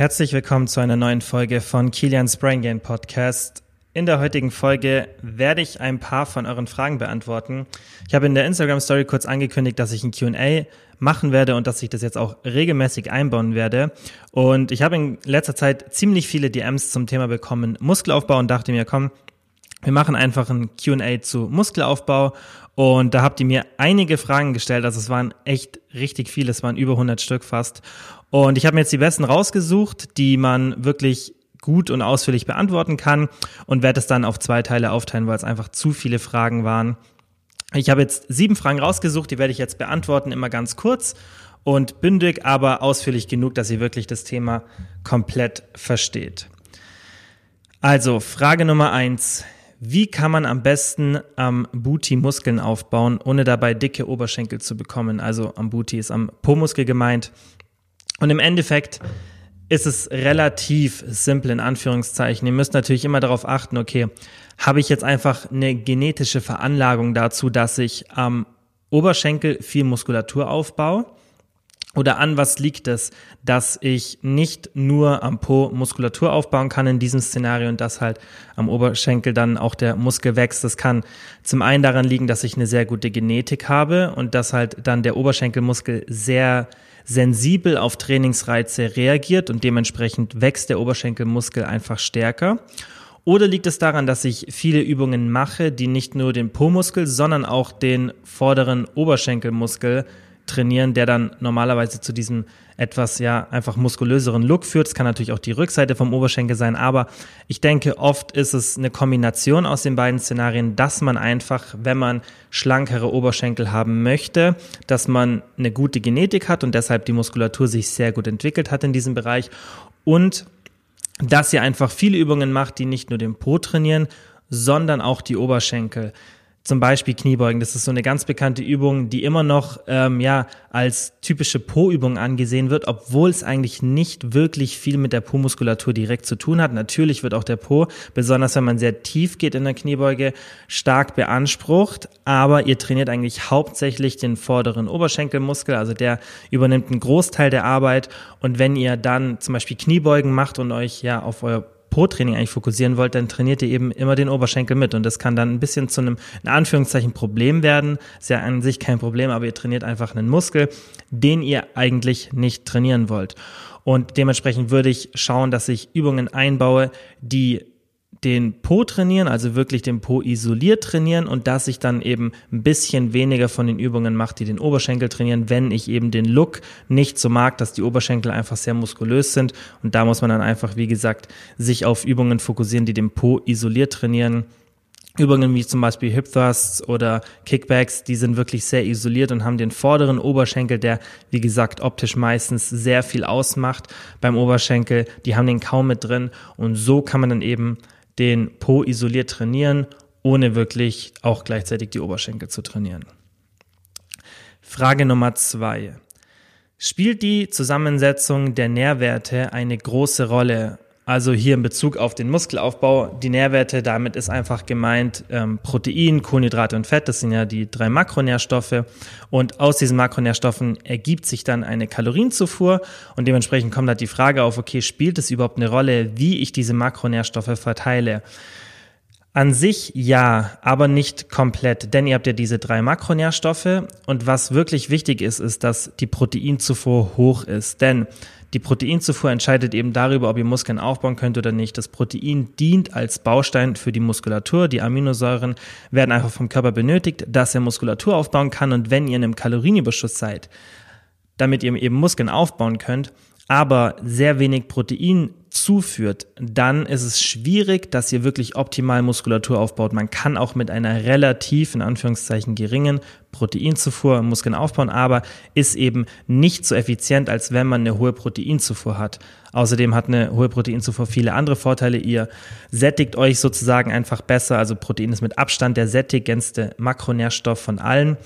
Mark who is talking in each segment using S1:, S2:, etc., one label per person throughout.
S1: Herzlich willkommen zu einer neuen Folge von Kilians Brain Gain Podcast. In der heutigen Folge werde ich ein paar von euren Fragen beantworten. Ich habe in der Instagram Story kurz angekündigt, dass ich ein Q&A machen werde und dass ich das jetzt auch regelmäßig einbauen werde. Und ich habe in letzter Zeit ziemlich viele DMs zum Thema bekommen, Muskelaufbau und dachte mir, komm, wir machen einfach ein Q&A zu Muskelaufbau und da habt ihr mir einige Fragen gestellt, also es waren echt richtig viele, es waren über 100 Stück fast und ich habe mir jetzt die besten rausgesucht, die man wirklich gut und ausführlich beantworten kann und werde es dann auf zwei Teile aufteilen, weil es einfach zu viele Fragen waren. Ich habe jetzt sieben Fragen rausgesucht, die werde ich jetzt beantworten, immer ganz kurz und bündig, aber ausführlich genug, dass ihr wirklich das Thema komplett versteht. Also, Frage Nummer eins. Wie kann man am besten am Booty Muskeln aufbauen, ohne dabei dicke Oberschenkel zu bekommen? Also am Booty ist am Po-Muskel gemeint. Und im Endeffekt ist es relativ simpel in Anführungszeichen. Ihr müsst natürlich immer darauf achten, okay, habe ich jetzt einfach eine genetische Veranlagung dazu, dass ich am Oberschenkel viel Muskulatur aufbaue? Oder an was liegt es, dass ich nicht nur am Po Muskulatur aufbauen kann in diesem Szenario und dass halt am Oberschenkel dann auch der Muskel wächst? Das kann zum einen daran liegen, dass ich eine sehr gute Genetik habe und dass halt dann der Oberschenkelmuskel sehr sensibel auf Trainingsreize reagiert und dementsprechend wächst der Oberschenkelmuskel einfach stärker. Oder liegt es daran, dass ich viele Übungen mache, die nicht nur den Po-Muskel, sondern auch den vorderen Oberschenkelmuskel trainieren, der dann normalerweise zu diesem etwas ja einfach muskulöseren Look führt. Es kann natürlich auch die Rückseite vom Oberschenkel sein, aber ich denke, oft ist es eine Kombination aus den beiden Szenarien, dass man einfach, wenn man schlankere Oberschenkel haben möchte, dass man eine gute Genetik hat und deshalb die Muskulatur sich sehr gut entwickelt hat in diesem Bereich und dass ihr einfach viele Übungen macht, die nicht nur den Po trainieren, sondern auch die Oberschenkel zum Beispiel Kniebeugen. Das ist so eine ganz bekannte Übung, die immer noch ähm, ja als typische Po-Übung angesehen wird, obwohl es eigentlich nicht wirklich viel mit der Po-Muskulatur direkt zu tun hat. Natürlich wird auch der Po, besonders wenn man sehr tief geht in der Kniebeuge, stark beansprucht, aber ihr trainiert eigentlich hauptsächlich den vorderen Oberschenkelmuskel, also der übernimmt einen Großteil der Arbeit. Und wenn ihr dann zum Beispiel Kniebeugen macht und euch ja auf euer Pro-Training eigentlich fokussieren wollt, dann trainiert ihr eben immer den Oberschenkel mit. Und das kann dann ein bisschen zu einem, in Anführungszeichen, Problem werden. Ist ja an sich kein Problem, aber ihr trainiert einfach einen Muskel, den ihr eigentlich nicht trainieren wollt. Und dementsprechend würde ich schauen, dass ich Übungen einbaue, die den Po trainieren, also wirklich den Po isoliert trainieren und dass ich dann eben ein bisschen weniger von den Übungen mache, die den Oberschenkel trainieren, wenn ich eben den Look nicht so mag, dass die Oberschenkel einfach sehr muskulös sind. Und da muss man dann einfach, wie gesagt, sich auf Übungen fokussieren, die den Po isoliert trainieren. Übungen wie zum Beispiel Hip Thrusts oder Kickbacks, die sind wirklich sehr isoliert und haben den vorderen Oberschenkel, der wie gesagt optisch meistens sehr viel ausmacht beim Oberschenkel. Die haben den kaum mit drin und so kann man dann eben den Po isoliert trainieren, ohne wirklich auch gleichzeitig die Oberschenkel zu trainieren. Frage Nummer zwei. Spielt die Zusammensetzung der Nährwerte eine große Rolle also hier in Bezug auf den Muskelaufbau, die Nährwerte, damit ist einfach gemeint ähm, Protein, Kohlenhydrate und Fett, das sind ja die drei Makronährstoffe. Und aus diesen Makronährstoffen ergibt sich dann eine Kalorienzufuhr und dementsprechend kommt halt die Frage auf, okay, spielt es überhaupt eine Rolle, wie ich diese Makronährstoffe verteile? An sich ja, aber nicht komplett, denn ihr habt ja diese drei Makronährstoffe und was wirklich wichtig ist, ist, dass die Proteinzufuhr hoch ist, denn die Proteinzufuhr entscheidet eben darüber, ob ihr Muskeln aufbauen könnt oder nicht. Das Protein dient als Baustein für die Muskulatur. Die Aminosäuren werden einfach vom Körper benötigt, dass er Muskulatur aufbauen kann. Und wenn ihr in einem Kalorienüberschuss seid, damit ihr eben Muskeln aufbauen könnt, aber sehr wenig Protein zuführt, dann ist es schwierig, dass ihr wirklich optimal Muskulatur aufbaut. Man kann auch mit einer relativ, in Anführungszeichen, geringen Proteinzufuhr Muskeln aufbauen, aber ist eben nicht so effizient, als wenn man eine hohe Proteinzufuhr hat. Außerdem hat eine hohe Proteinzufuhr viele andere Vorteile. Ihr sättigt euch sozusagen einfach besser. Also Protein ist mit Abstand der sättigendste Makronährstoff von allen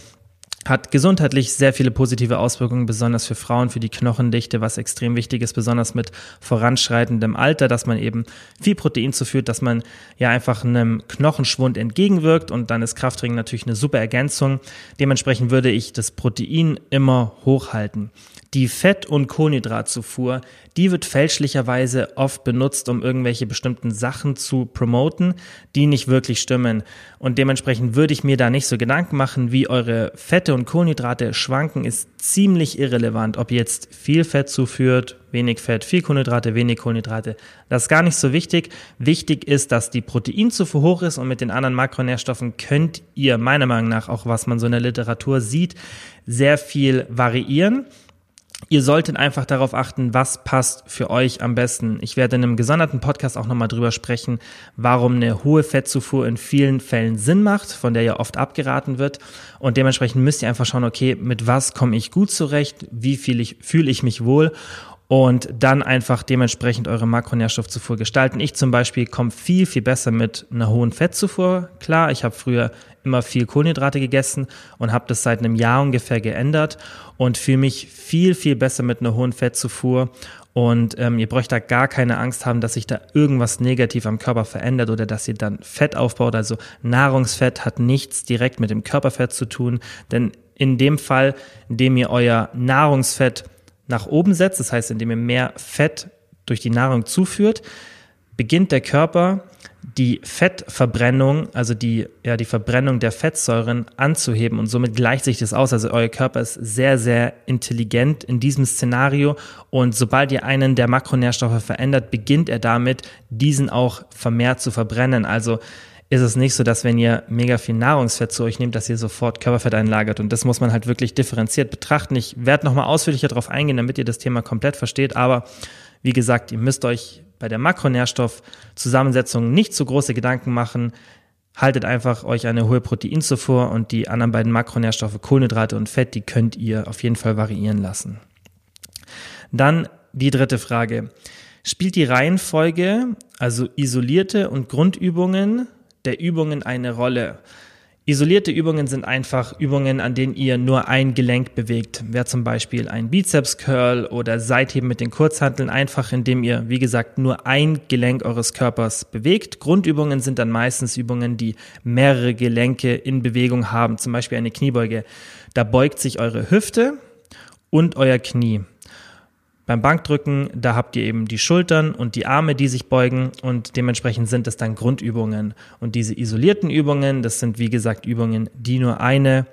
S1: hat gesundheitlich sehr viele positive Auswirkungen, besonders für Frauen, für die Knochendichte, was extrem wichtig ist, besonders mit voranschreitendem Alter, dass man eben viel Protein zuführt, dass man ja einfach einem Knochenschwund entgegenwirkt und dann ist Krafttraining natürlich eine super Ergänzung. Dementsprechend würde ich das Protein immer hochhalten. Die Fett- und Kohlenhydratzufuhr, die wird fälschlicherweise oft benutzt, um irgendwelche bestimmten Sachen zu promoten, die nicht wirklich stimmen. Und dementsprechend würde ich mir da nicht so Gedanken machen, wie eure Fette und Kohlenhydrate schwanken, ist ziemlich irrelevant. Ob ihr jetzt viel Fett zuführt, wenig Fett, viel Kohlenhydrate, wenig Kohlenhydrate. Das ist gar nicht so wichtig. Wichtig ist, dass die Proteinzufuhr hoch ist und mit den anderen Makronährstoffen könnt ihr meiner Meinung nach, auch was man so in der Literatur sieht, sehr viel variieren. Ihr solltet einfach darauf achten, was passt für euch am besten. Ich werde in einem gesonderten Podcast auch nochmal drüber sprechen, warum eine hohe Fettzufuhr in vielen Fällen Sinn macht, von der ja oft abgeraten wird. Und dementsprechend müsst ihr einfach schauen, okay, mit was komme ich gut zurecht, wie viel ich, fühle ich mich wohl und dann einfach dementsprechend eure Makronährstoffzufuhr gestalten. Ich zum Beispiel komme viel, viel besser mit einer hohen Fettzufuhr klar. Ich habe früher immer viel Kohlenhydrate gegessen und habe das seit einem Jahr ungefähr geändert und fühle mich viel, viel besser mit einer hohen Fettzufuhr. Und ähm, ihr braucht da gar keine Angst haben, dass sich da irgendwas negativ am Körper verändert oder dass ihr dann Fett aufbaut. Also Nahrungsfett hat nichts direkt mit dem Körperfett zu tun, denn in dem Fall, in dem ihr euer Nahrungsfett nach oben setzt, das heißt, indem ihr mehr Fett durch die Nahrung zuführt, beginnt der Körper die Fettverbrennung, also die, ja, die Verbrennung der Fettsäuren anzuheben und somit gleicht sich das aus. Also euer Körper ist sehr, sehr intelligent in diesem Szenario und sobald ihr einen der Makronährstoffe verändert, beginnt er damit, diesen auch vermehrt zu verbrennen. Also ist es nicht so, dass wenn ihr mega viel Nahrungsfett zu euch nehmt, dass ihr sofort Körperfett einlagert. Und das muss man halt wirklich differenziert betrachten. Ich werde nochmal ausführlicher darauf eingehen, damit ihr das Thema komplett versteht. Aber wie gesagt, ihr müsst euch bei der Makronährstoffzusammensetzung nicht zu große Gedanken machen. Haltet einfach euch eine hohe Proteinzufuhr und die anderen beiden Makronährstoffe, Kohlenhydrate und Fett, die könnt ihr auf jeden Fall variieren lassen. Dann die dritte Frage. Spielt die Reihenfolge, also isolierte und Grundübungen der Übungen eine Rolle? Isolierte Übungen sind einfach Übungen, an denen ihr nur ein Gelenk bewegt. Wer zum Beispiel ein Bizeps-Curl oder Seitheben mit den Kurzhanteln, einfach indem ihr, wie gesagt, nur ein Gelenk eures Körpers bewegt. Grundübungen sind dann meistens Übungen, die mehrere Gelenke in Bewegung haben, zum Beispiel eine Kniebeuge. Da beugt sich eure Hüfte und euer Knie. Beim Bankdrücken, da habt ihr eben die Schultern und die Arme, die sich beugen und dementsprechend sind es dann Grundübungen. Und diese isolierten Übungen, das sind wie gesagt Übungen, die nur eine,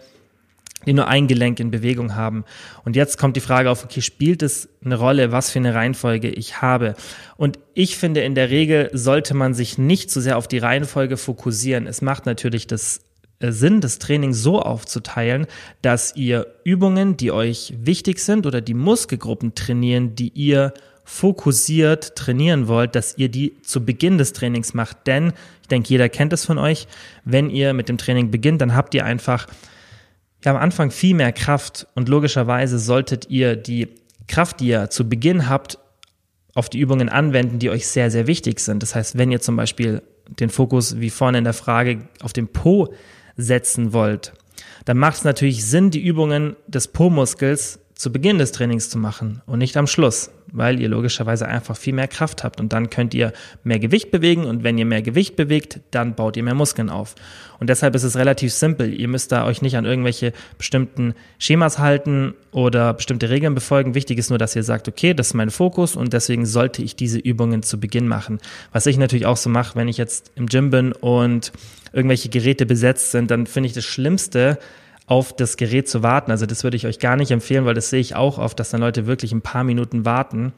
S1: die nur ein Gelenk in Bewegung haben. Und jetzt kommt die Frage auf, okay, spielt es eine Rolle, was für eine Reihenfolge ich habe? Und ich finde, in der Regel sollte man sich nicht zu so sehr auf die Reihenfolge fokussieren. Es macht natürlich das Sinn, das Training so aufzuteilen, dass ihr Übungen, die euch wichtig sind oder die Muskelgruppen trainieren, die ihr fokussiert trainieren wollt, dass ihr die zu Beginn des Trainings macht. Denn ich denke, jeder kennt es von euch. Wenn ihr mit dem Training beginnt, dann habt ihr einfach ja, am Anfang viel mehr Kraft und logischerweise solltet ihr die Kraft, die ihr zu Beginn habt, auf die Übungen anwenden, die euch sehr, sehr wichtig sind. Das heißt, wenn ihr zum Beispiel den Fokus, wie vorne in der Frage, auf den Po setzen wollt, dann macht es natürlich Sinn, die Übungen des Po-Muskels zu Beginn des Trainings zu machen und nicht am Schluss, weil ihr logischerweise einfach viel mehr Kraft habt und dann könnt ihr mehr Gewicht bewegen und wenn ihr mehr Gewicht bewegt, dann baut ihr mehr Muskeln auf. Und deshalb ist es relativ simpel. Ihr müsst da euch nicht an irgendwelche bestimmten Schemas halten oder bestimmte Regeln befolgen. Wichtig ist nur, dass ihr sagt, okay, das ist mein Fokus und deswegen sollte ich diese Übungen zu Beginn machen. Was ich natürlich auch so mache, wenn ich jetzt im Gym bin und irgendwelche Geräte besetzt sind, dann finde ich das Schlimmste, auf das Gerät zu warten. Also das würde ich euch gar nicht empfehlen, weil das sehe ich auch oft, dass dann Leute wirklich ein paar Minuten warten.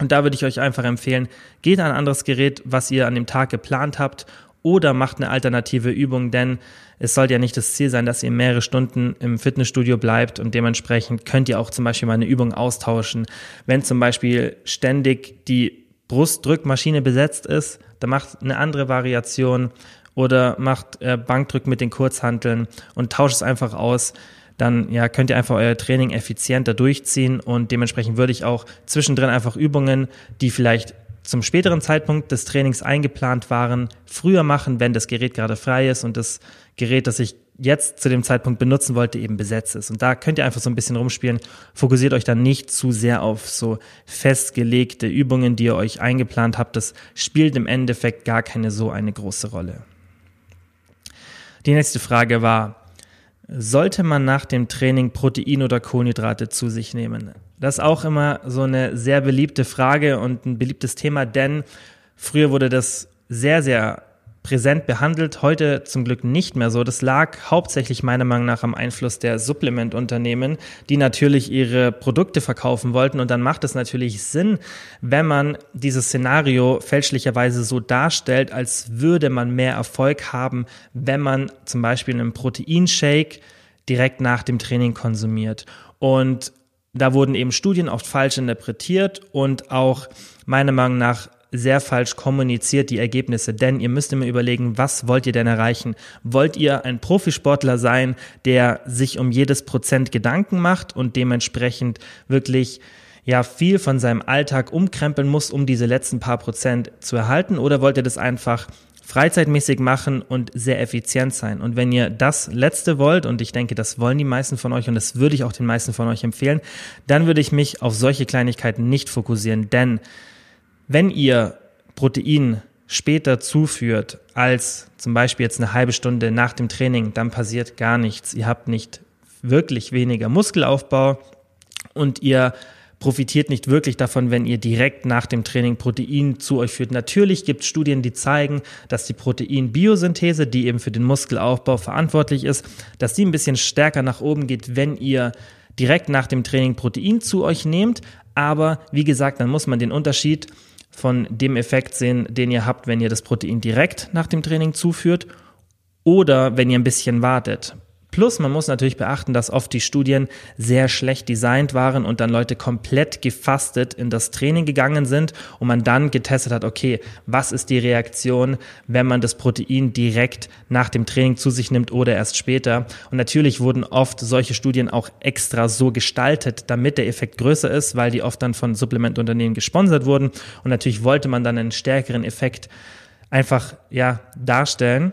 S1: Und da würde ich euch einfach empfehlen, geht an ein anderes Gerät, was ihr an dem Tag geplant habt oder macht eine alternative Übung, denn es sollte ja nicht das Ziel sein, dass ihr mehrere Stunden im Fitnessstudio bleibt und dementsprechend könnt ihr auch zum Beispiel mal eine Übung austauschen. Wenn zum Beispiel ständig die Brustdrückmaschine besetzt ist, dann macht eine andere Variation oder macht äh, Bankdrücken mit den Kurzhanteln und tauscht es einfach aus. Dann ja, könnt ihr einfach euer Training effizienter durchziehen und dementsprechend würde ich auch zwischendrin einfach Übungen, die vielleicht zum späteren Zeitpunkt des Trainings eingeplant waren, früher machen, wenn das Gerät gerade frei ist und das Gerät, das ich jetzt zu dem Zeitpunkt benutzen wollte, eben besetzt ist. Und da könnt ihr einfach so ein bisschen rumspielen. Fokussiert euch dann nicht zu sehr auf so festgelegte Übungen, die ihr euch eingeplant habt. Das spielt im Endeffekt gar keine so eine große Rolle. Die nächste Frage war, sollte man nach dem Training Protein oder Kohlenhydrate zu sich nehmen? Das ist auch immer so eine sehr beliebte Frage und ein beliebtes Thema, denn früher wurde das sehr, sehr präsent behandelt, heute zum Glück nicht mehr so. Das lag hauptsächlich meiner Meinung nach am Einfluss der Supplementunternehmen, die natürlich ihre Produkte verkaufen wollten. Und dann macht es natürlich Sinn, wenn man dieses Szenario fälschlicherweise so darstellt, als würde man mehr Erfolg haben, wenn man zum Beispiel einen Proteinshake direkt nach dem Training konsumiert. Und da wurden eben Studien oft falsch interpretiert und auch meiner Meinung nach sehr falsch kommuniziert, die Ergebnisse. Denn ihr müsst immer überlegen, was wollt ihr denn erreichen? Wollt ihr ein Profisportler sein, der sich um jedes Prozent Gedanken macht und dementsprechend wirklich ja viel von seinem Alltag umkrempeln muss, um diese letzten paar Prozent zu erhalten? Oder wollt ihr das einfach freizeitmäßig machen und sehr effizient sein. Und wenn ihr das letzte wollt, und ich denke, das wollen die meisten von euch und das würde ich auch den meisten von euch empfehlen, dann würde ich mich auf solche Kleinigkeiten nicht fokussieren, denn wenn ihr Protein später zuführt als zum Beispiel jetzt eine halbe Stunde nach dem Training, dann passiert gar nichts. Ihr habt nicht wirklich weniger Muskelaufbau und ihr profitiert nicht wirklich davon, wenn ihr direkt nach dem Training Protein zu euch führt. Natürlich gibt es Studien, die zeigen, dass die Proteinbiosynthese, die eben für den Muskelaufbau verantwortlich ist, dass die ein bisschen stärker nach oben geht, wenn ihr direkt nach dem Training Protein zu euch nehmt. Aber wie gesagt, dann muss man den Unterschied von dem Effekt sehen, den ihr habt, wenn ihr das Protein direkt nach dem Training zuführt oder wenn ihr ein bisschen wartet. Plus, man muss natürlich beachten, dass oft die Studien sehr schlecht designt waren und dann Leute komplett gefastet in das Training gegangen sind und man dann getestet hat, okay, was ist die Reaktion, wenn man das Protein direkt nach dem Training zu sich nimmt oder erst später. Und natürlich wurden oft solche Studien auch extra so gestaltet, damit der Effekt größer ist, weil die oft dann von Supplementunternehmen gesponsert wurden. Und natürlich wollte man dann einen stärkeren Effekt einfach, ja, darstellen.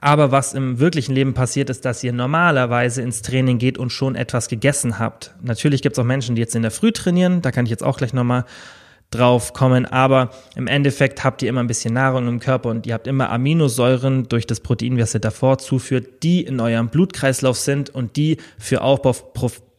S1: Aber was im wirklichen Leben passiert, ist, dass ihr normalerweise ins Training geht und schon etwas gegessen habt. Natürlich gibt es auch Menschen, die jetzt in der Früh trainieren, da kann ich jetzt auch gleich nochmal drauf kommen, aber im Endeffekt habt ihr immer ein bisschen Nahrung im Körper und ihr habt immer Aminosäuren durch das Protein, was ihr davor zuführt, die in eurem Blutkreislauf sind und die für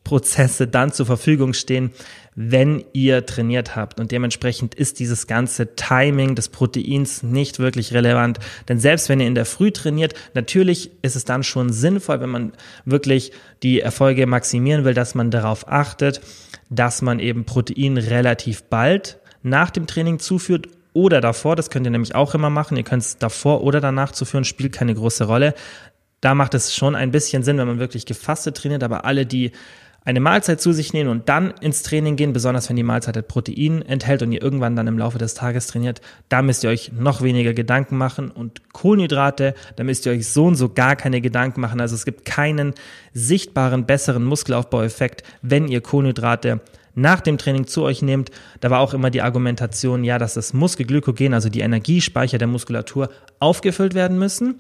S1: Aufbauprozesse dann zur Verfügung stehen, wenn ihr trainiert habt. Und dementsprechend ist dieses ganze Timing des Proteins nicht wirklich relevant. Denn selbst wenn ihr in der Früh trainiert, natürlich ist es dann schon sinnvoll, wenn man wirklich die Erfolge maximieren will, dass man darauf achtet, dass man eben Protein relativ bald nach dem Training zuführt oder davor. Das könnt ihr nämlich auch immer machen. Ihr könnt es davor oder danach zuführen, spielt keine große Rolle. Da macht es schon ein bisschen Sinn, wenn man wirklich gefastet trainiert, aber alle, die eine Mahlzeit zu sich nehmen und dann ins Training gehen, besonders wenn die Mahlzeit halt Protein enthält und ihr irgendwann dann im Laufe des Tages trainiert, da müsst ihr euch noch weniger Gedanken machen und Kohlenhydrate, da müsst ihr euch so und so gar keine Gedanken machen. Also es gibt keinen sichtbaren, besseren Muskelaufbaueffekt, wenn ihr Kohlenhydrate nach dem Training zu euch nehmt. Da war auch immer die Argumentation, ja, dass das Muskelglykogen, also die Energiespeicher der Muskulatur, aufgefüllt werden müssen.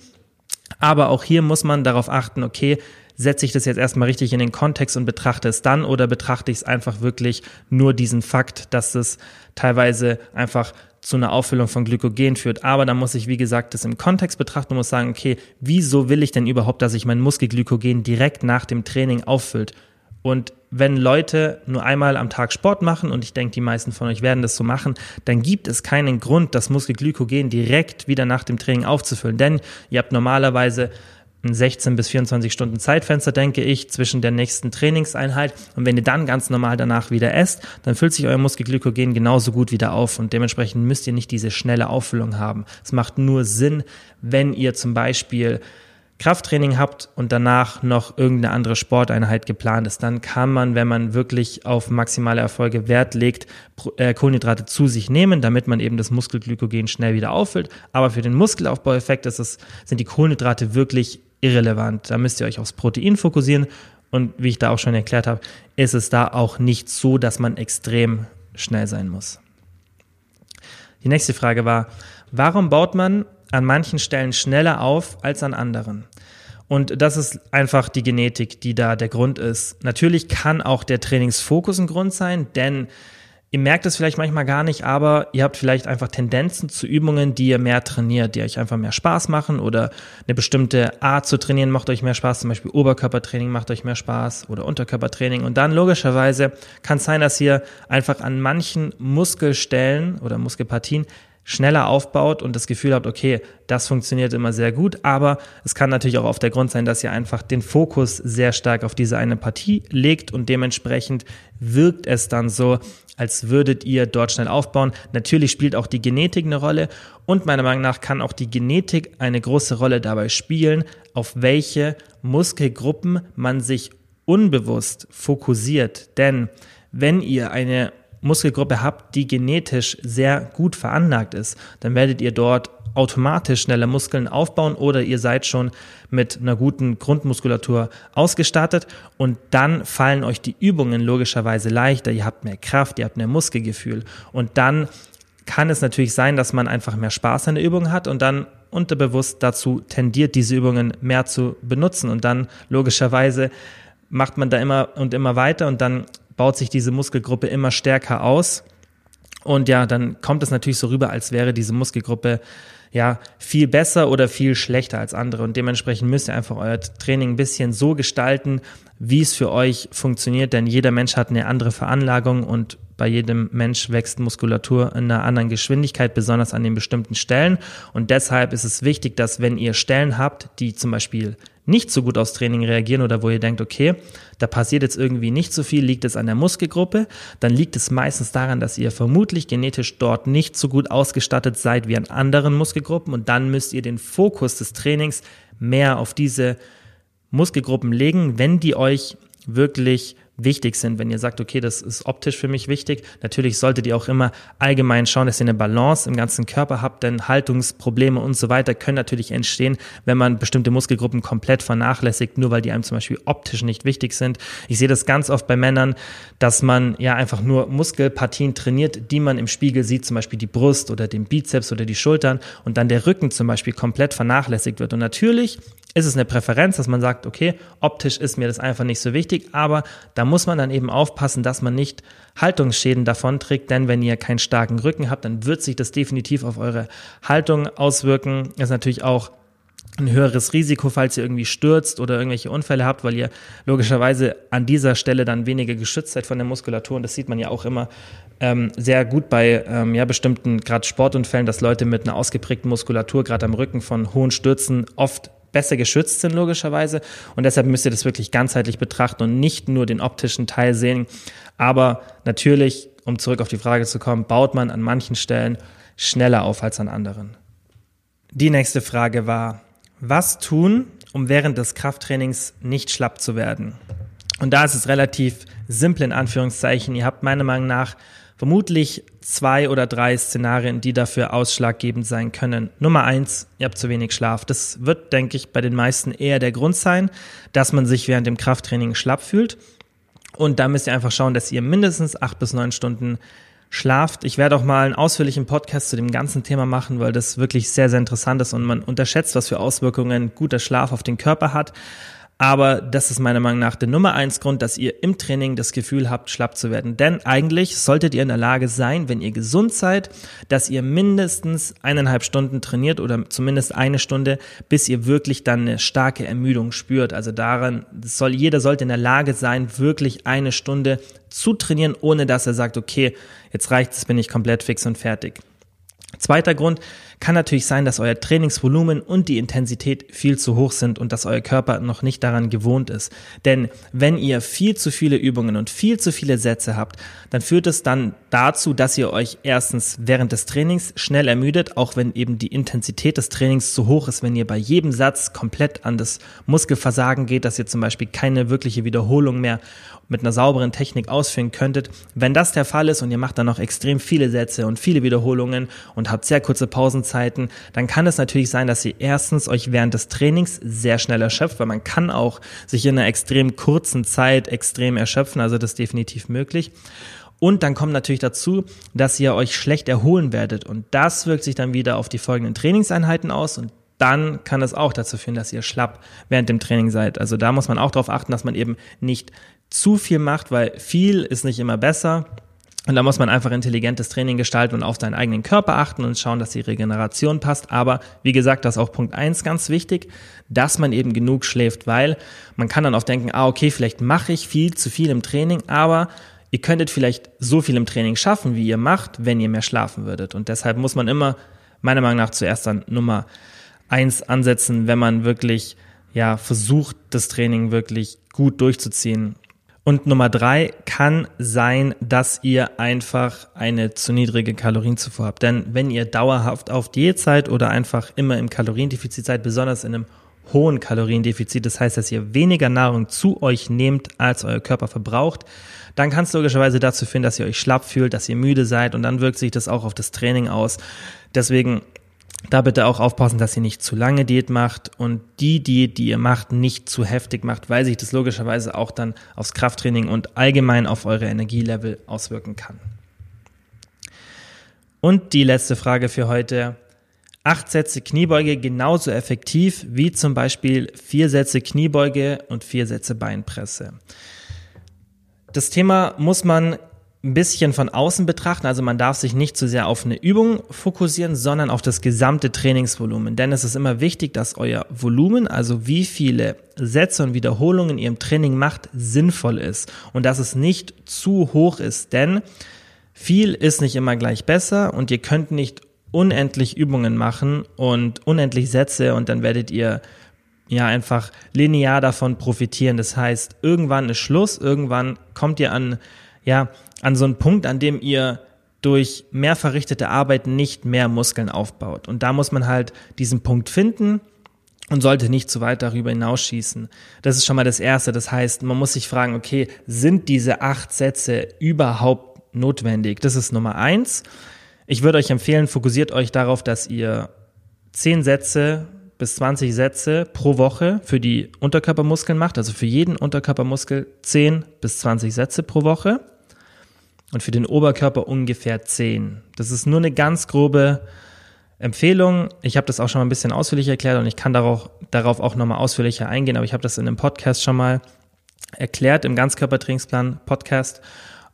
S1: Aber auch hier muss man darauf achten, okay, setze ich das jetzt erstmal richtig in den Kontext und betrachte es dann oder betrachte ich es einfach wirklich nur diesen Fakt, dass es teilweise einfach zu einer Auffüllung von Glykogen führt. Aber da muss ich, wie gesagt, das im Kontext betrachten und muss sagen, okay, wieso will ich denn überhaupt, dass sich mein Muskelglykogen direkt nach dem Training auffüllt? Und wenn Leute nur einmal am Tag Sport machen, und ich denke, die meisten von euch werden das so machen, dann gibt es keinen Grund, das Muskelglykogen direkt wieder nach dem Training aufzufüllen. Denn ihr habt normalerweise ein 16 bis 24 Stunden Zeitfenster, denke ich, zwischen der nächsten Trainingseinheit. Und wenn ihr dann ganz normal danach wieder esst, dann füllt sich euer Muskelglykogen genauso gut wieder auf. Und dementsprechend müsst ihr nicht diese schnelle Auffüllung haben. Es macht nur Sinn, wenn ihr zum Beispiel Krafttraining habt und danach noch irgendeine andere Sporteinheit geplant ist, dann kann man, wenn man wirklich auf maximale Erfolge Wert legt, äh, Kohlenhydrate zu sich nehmen, damit man eben das Muskelglykogen schnell wieder auffüllt. Aber für den Muskelaufbaueffekt ist es, sind die Kohlenhydrate wirklich irrelevant. Da müsst ihr euch aufs Protein fokussieren. Und wie ich da auch schon erklärt habe, ist es da auch nicht so, dass man extrem schnell sein muss. Die nächste Frage war, warum baut man an manchen Stellen schneller auf als an anderen? Und das ist einfach die Genetik, die da der Grund ist. Natürlich kann auch der Trainingsfokus ein Grund sein, denn Ihr merkt es vielleicht manchmal gar nicht, aber ihr habt vielleicht einfach Tendenzen zu Übungen, die ihr mehr trainiert, die euch einfach mehr Spaß machen oder eine bestimmte Art zu trainieren macht euch mehr Spaß. Zum Beispiel Oberkörpertraining macht euch mehr Spaß oder Unterkörpertraining. Und dann logischerweise kann es sein, dass ihr einfach an manchen Muskelstellen oder Muskelpartien schneller aufbaut und das Gefühl habt, okay, das funktioniert immer sehr gut, aber es kann natürlich auch auf der Grund sein, dass ihr einfach den Fokus sehr stark auf diese eine Partie legt und dementsprechend wirkt es dann so, als würdet ihr dort schnell aufbauen. Natürlich spielt auch die Genetik eine Rolle und meiner Meinung nach kann auch die Genetik eine große Rolle dabei spielen, auf welche Muskelgruppen man sich unbewusst fokussiert. Denn wenn ihr eine Muskelgruppe habt, die genetisch sehr gut veranlagt ist, dann werdet ihr dort automatisch schneller Muskeln aufbauen oder ihr seid schon mit einer guten Grundmuskulatur ausgestattet und dann fallen euch die Übungen logischerweise leichter. Ihr habt mehr Kraft, ihr habt mehr Muskelgefühl und dann kann es natürlich sein, dass man einfach mehr Spaß an der Übung hat und dann unterbewusst dazu tendiert, diese Übungen mehr zu benutzen und dann logischerweise macht man da immer und immer weiter und dann baut sich diese Muskelgruppe immer stärker aus. Und ja, dann kommt es natürlich so rüber, als wäre diese Muskelgruppe ja viel besser oder viel schlechter als andere. Und dementsprechend müsst ihr einfach euer Training ein bisschen so gestalten, wie es für euch funktioniert. Denn jeder Mensch hat eine andere Veranlagung und bei jedem Mensch wächst Muskulatur in einer anderen Geschwindigkeit, besonders an den bestimmten Stellen. Und deshalb ist es wichtig, dass wenn ihr Stellen habt, die zum Beispiel nicht so gut aufs Training reagieren oder wo ihr denkt, okay, da passiert jetzt irgendwie nicht so viel, liegt es an der Muskelgruppe, dann liegt es meistens daran, dass ihr vermutlich genetisch dort nicht so gut ausgestattet seid wie an anderen Muskelgruppen und dann müsst ihr den Fokus des Trainings mehr auf diese Muskelgruppen legen, wenn die euch wirklich wichtig sind. Wenn ihr sagt, okay, das ist optisch für mich wichtig, natürlich solltet ihr auch immer allgemein schauen, dass ihr eine Balance im ganzen Körper habt, denn Haltungsprobleme und so weiter können natürlich entstehen, wenn man bestimmte Muskelgruppen komplett vernachlässigt, nur weil die einem zum Beispiel optisch nicht wichtig sind. Ich sehe das ganz oft bei Männern, dass man ja einfach nur Muskelpartien trainiert, die man im Spiegel sieht, zum Beispiel die Brust oder den Bizeps oder die Schultern und dann der Rücken zum Beispiel komplett vernachlässigt wird. Und natürlich ist es eine Präferenz, dass man sagt, okay, optisch ist mir das einfach nicht so wichtig, aber da muss man dann eben aufpassen, dass man nicht Haltungsschäden davon trägt, denn wenn ihr keinen starken Rücken habt, dann wird sich das definitiv auf eure Haltung auswirken. Das ist natürlich auch ein höheres Risiko, falls ihr irgendwie stürzt oder irgendwelche Unfälle habt, weil ihr logischerweise an dieser Stelle dann weniger geschützt seid von der Muskulatur. Und das sieht man ja auch immer ähm, sehr gut bei ähm, ja, bestimmten gerade Sportunfällen, dass Leute mit einer ausgeprägten Muskulatur gerade am Rücken von hohen Stürzen oft besser geschützt sind, logischerweise. Und deshalb müsst ihr das wirklich ganzheitlich betrachten und nicht nur den optischen Teil sehen. Aber natürlich, um zurück auf die Frage zu kommen, baut man an manchen Stellen schneller auf als an anderen. Die nächste Frage war, was tun, um während des Krafttrainings nicht schlapp zu werden? Und da ist es relativ simpel in Anführungszeichen. Ihr habt meiner Meinung nach vermutlich zwei oder drei Szenarien, die dafür ausschlaggebend sein können. Nummer eins, ihr habt zu wenig Schlaf. Das wird, denke ich, bei den meisten eher der Grund sein, dass man sich während dem Krafttraining schlapp fühlt. Und da müsst ihr einfach schauen, dass ihr mindestens acht bis neun Stunden schlaft. Ich werde auch mal einen ausführlichen Podcast zu dem ganzen Thema machen, weil das wirklich sehr, sehr interessant ist und man unterschätzt, was für Auswirkungen guter Schlaf auf den Körper hat. Aber das ist meiner Meinung nach der Nummer eins Grund, dass ihr im Training das Gefühl habt, schlapp zu werden. Denn eigentlich solltet ihr in der Lage sein, wenn ihr gesund seid, dass ihr mindestens eineinhalb Stunden trainiert oder zumindest eine Stunde, bis ihr wirklich dann eine starke Ermüdung spürt. Also daran soll, jeder sollte in der Lage sein, wirklich eine Stunde zu trainieren, ohne dass er sagt, okay, jetzt reicht es, bin ich komplett fix und fertig. Zweiter Grund kann natürlich sein, dass euer Trainingsvolumen und die Intensität viel zu hoch sind und dass euer Körper noch nicht daran gewohnt ist. Denn wenn ihr viel zu viele Übungen und viel zu viele Sätze habt, dann führt es dann dazu, dass ihr euch erstens während des Trainings schnell ermüdet, auch wenn eben die Intensität des Trainings zu hoch ist, wenn ihr bei jedem Satz komplett an das Muskelversagen geht, dass ihr zum Beispiel keine wirkliche Wiederholung mehr mit einer sauberen Technik ausführen könntet. Wenn das der Fall ist und ihr macht dann noch extrem viele Sätze und viele Wiederholungen und habt sehr kurze Pausenzeiten, dann kann es natürlich sein, dass ihr erstens euch während des Trainings sehr schnell erschöpft, weil man kann auch sich in einer extrem kurzen Zeit extrem erschöpfen, also das ist definitiv möglich. Und dann kommt natürlich dazu, dass ihr euch schlecht erholen werdet. Und das wirkt sich dann wieder auf die folgenden Trainingseinheiten aus. Und dann kann es auch dazu führen, dass ihr schlapp während dem Training seid. Also da muss man auch darauf achten, dass man eben nicht zu viel macht, weil viel ist nicht immer besser. Und da muss man einfach intelligentes Training gestalten und auf seinen eigenen Körper achten und schauen, dass die Regeneration passt. Aber wie gesagt, das ist auch Punkt eins ganz wichtig, dass man eben genug schläft, weil man kann dann oft denken, ah, okay, vielleicht mache ich viel zu viel im Training, aber ihr könntet vielleicht so viel im Training schaffen, wie ihr macht, wenn ihr mehr schlafen würdet. Und deshalb muss man immer, meiner Meinung nach, zuerst dann Nummer eins ansetzen, wenn man wirklich, ja, versucht, das Training wirklich gut durchzuziehen. Und Nummer drei kann sein, dass ihr einfach eine zu niedrige Kalorienzufuhr habt. Denn wenn ihr dauerhaft auf Diät seid oder einfach immer im Kaloriendefizit seid, besonders in einem hohen Kaloriendefizit, das heißt, dass ihr weniger Nahrung zu euch nehmt, als euer Körper verbraucht, dann kann es logischerweise dazu führen, dass ihr euch schlapp fühlt, dass ihr müde seid und dann wirkt sich das auch auf das Training aus. Deswegen da bitte auch aufpassen, dass ihr nicht zu lange Diät macht und die Diät, die ihr macht, nicht zu heftig macht, weil sich das logischerweise auch dann aufs Krafttraining und allgemein auf eure Energielevel auswirken kann. Und die letzte Frage für heute. Acht Sätze Kniebeuge genauso effektiv wie zum Beispiel vier Sätze Kniebeuge und vier Sätze Beinpresse. Das Thema muss man ein bisschen von außen betrachten. Also man darf sich nicht zu sehr auf eine Übung fokussieren, sondern auf das gesamte Trainingsvolumen. Denn es ist immer wichtig, dass euer Volumen, also wie viele Sätze und Wiederholungen ihr im Training macht, sinnvoll ist und dass es nicht zu hoch ist. Denn viel ist nicht immer gleich besser und ihr könnt nicht unendlich Übungen machen und unendlich Sätze und dann werdet ihr ja einfach linear davon profitieren. Das heißt, irgendwann ist Schluss, irgendwann kommt ihr an ja, an so einen Punkt, an dem ihr durch mehr verrichtete Arbeit nicht mehr Muskeln aufbaut. Und da muss man halt diesen Punkt finden und sollte nicht zu weit darüber hinausschießen. Das ist schon mal das Erste. Das heißt, man muss sich fragen, okay, sind diese acht Sätze überhaupt notwendig? Das ist Nummer eins. Ich würde euch empfehlen, fokussiert euch darauf, dass ihr zehn Sätze bis 20 Sätze pro Woche für die Unterkörpermuskeln macht, also für jeden Unterkörpermuskel 10 bis 20 Sätze pro Woche und für den Oberkörper ungefähr 10. Das ist nur eine ganz grobe Empfehlung. Ich habe das auch schon mal ein bisschen ausführlich erklärt und ich kann darauf, darauf auch nochmal ausführlicher eingehen, aber ich habe das in einem Podcast schon mal erklärt, im Ganzkörpertrainingsplan Podcast.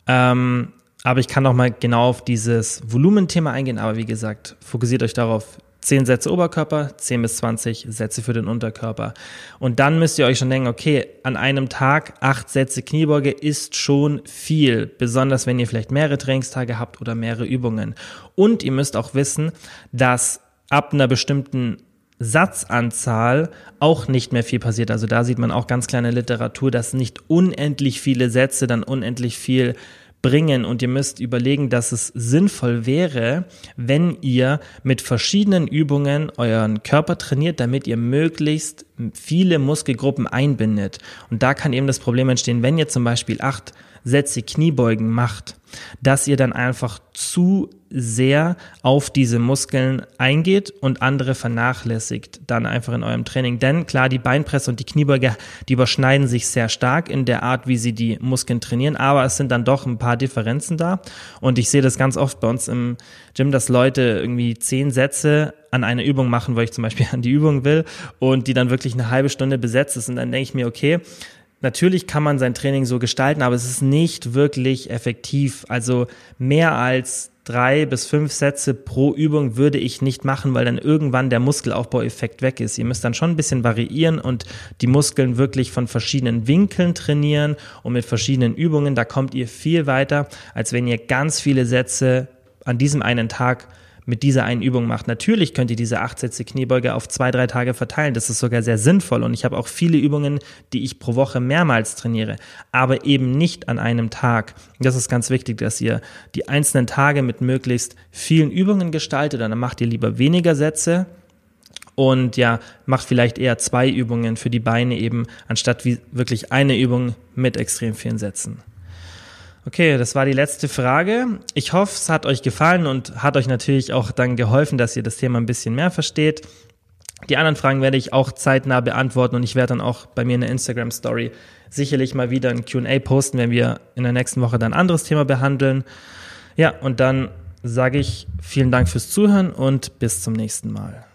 S1: Ähm, aber ich kann noch mal genau auf dieses Volumenthema eingehen. Aber wie gesagt, fokussiert euch darauf, 10 Sätze Oberkörper, 10 bis 20 Sätze für den Unterkörper. Und dann müsst ihr euch schon denken, okay, an einem Tag 8 Sätze Kniebeuge ist schon viel, besonders wenn ihr vielleicht mehrere Trainingstage habt oder mehrere Übungen. Und ihr müsst auch wissen, dass ab einer bestimmten Satzanzahl auch nicht mehr viel passiert. Also da sieht man auch ganz kleine Literatur, dass nicht unendlich viele Sätze dann unendlich viel bringen und ihr müsst überlegen, dass es sinnvoll wäre, wenn ihr mit verschiedenen Übungen euren Körper trainiert, damit ihr möglichst viele Muskelgruppen einbindet. Und da kann eben das Problem entstehen, wenn ihr zum Beispiel acht Sätze Kniebeugen macht, dass ihr dann einfach zu sehr auf diese Muskeln eingeht und andere vernachlässigt dann einfach in eurem Training. Denn klar, die Beinpresse und die Kniebeuge, die überschneiden sich sehr stark in der Art, wie sie die Muskeln trainieren, aber es sind dann doch ein paar Differenzen da. Und ich sehe das ganz oft bei uns im Gym, dass Leute irgendwie zehn Sätze an einer Übung machen, weil ich zum Beispiel an die Übung will und die dann wirklich eine halbe Stunde besetzt ist. Und dann denke ich mir, okay, Natürlich kann man sein Training so gestalten, aber es ist nicht wirklich effektiv. Also mehr als drei bis fünf Sätze pro Übung würde ich nicht machen, weil dann irgendwann der Muskelaufbaueffekt weg ist. Ihr müsst dann schon ein bisschen variieren und die Muskeln wirklich von verschiedenen Winkeln trainieren und mit verschiedenen Übungen. Da kommt ihr viel weiter, als wenn ihr ganz viele Sätze an diesem einen Tag mit dieser einen Übung macht. Natürlich könnt ihr diese acht Sätze Kniebeuge auf zwei, drei Tage verteilen. Das ist sogar sehr sinnvoll. Und ich habe auch viele Übungen, die ich pro Woche mehrmals trainiere, aber eben nicht an einem Tag. Das ist ganz wichtig, dass ihr die einzelnen Tage mit möglichst vielen Übungen gestaltet. Dann macht ihr lieber weniger Sätze und ja, macht vielleicht eher zwei Übungen für die Beine eben, anstatt wie wirklich eine Übung mit extrem vielen Sätzen. Okay, das war die letzte Frage. Ich hoffe, es hat euch gefallen und hat euch natürlich auch dann geholfen, dass ihr das Thema ein bisschen mehr versteht. Die anderen Fragen werde ich auch zeitnah beantworten und ich werde dann auch bei mir in der Instagram Story sicherlich mal wieder ein Q&A posten, wenn wir in der nächsten Woche dann ein anderes Thema behandeln. Ja, und dann sage ich vielen Dank fürs Zuhören und bis zum nächsten Mal.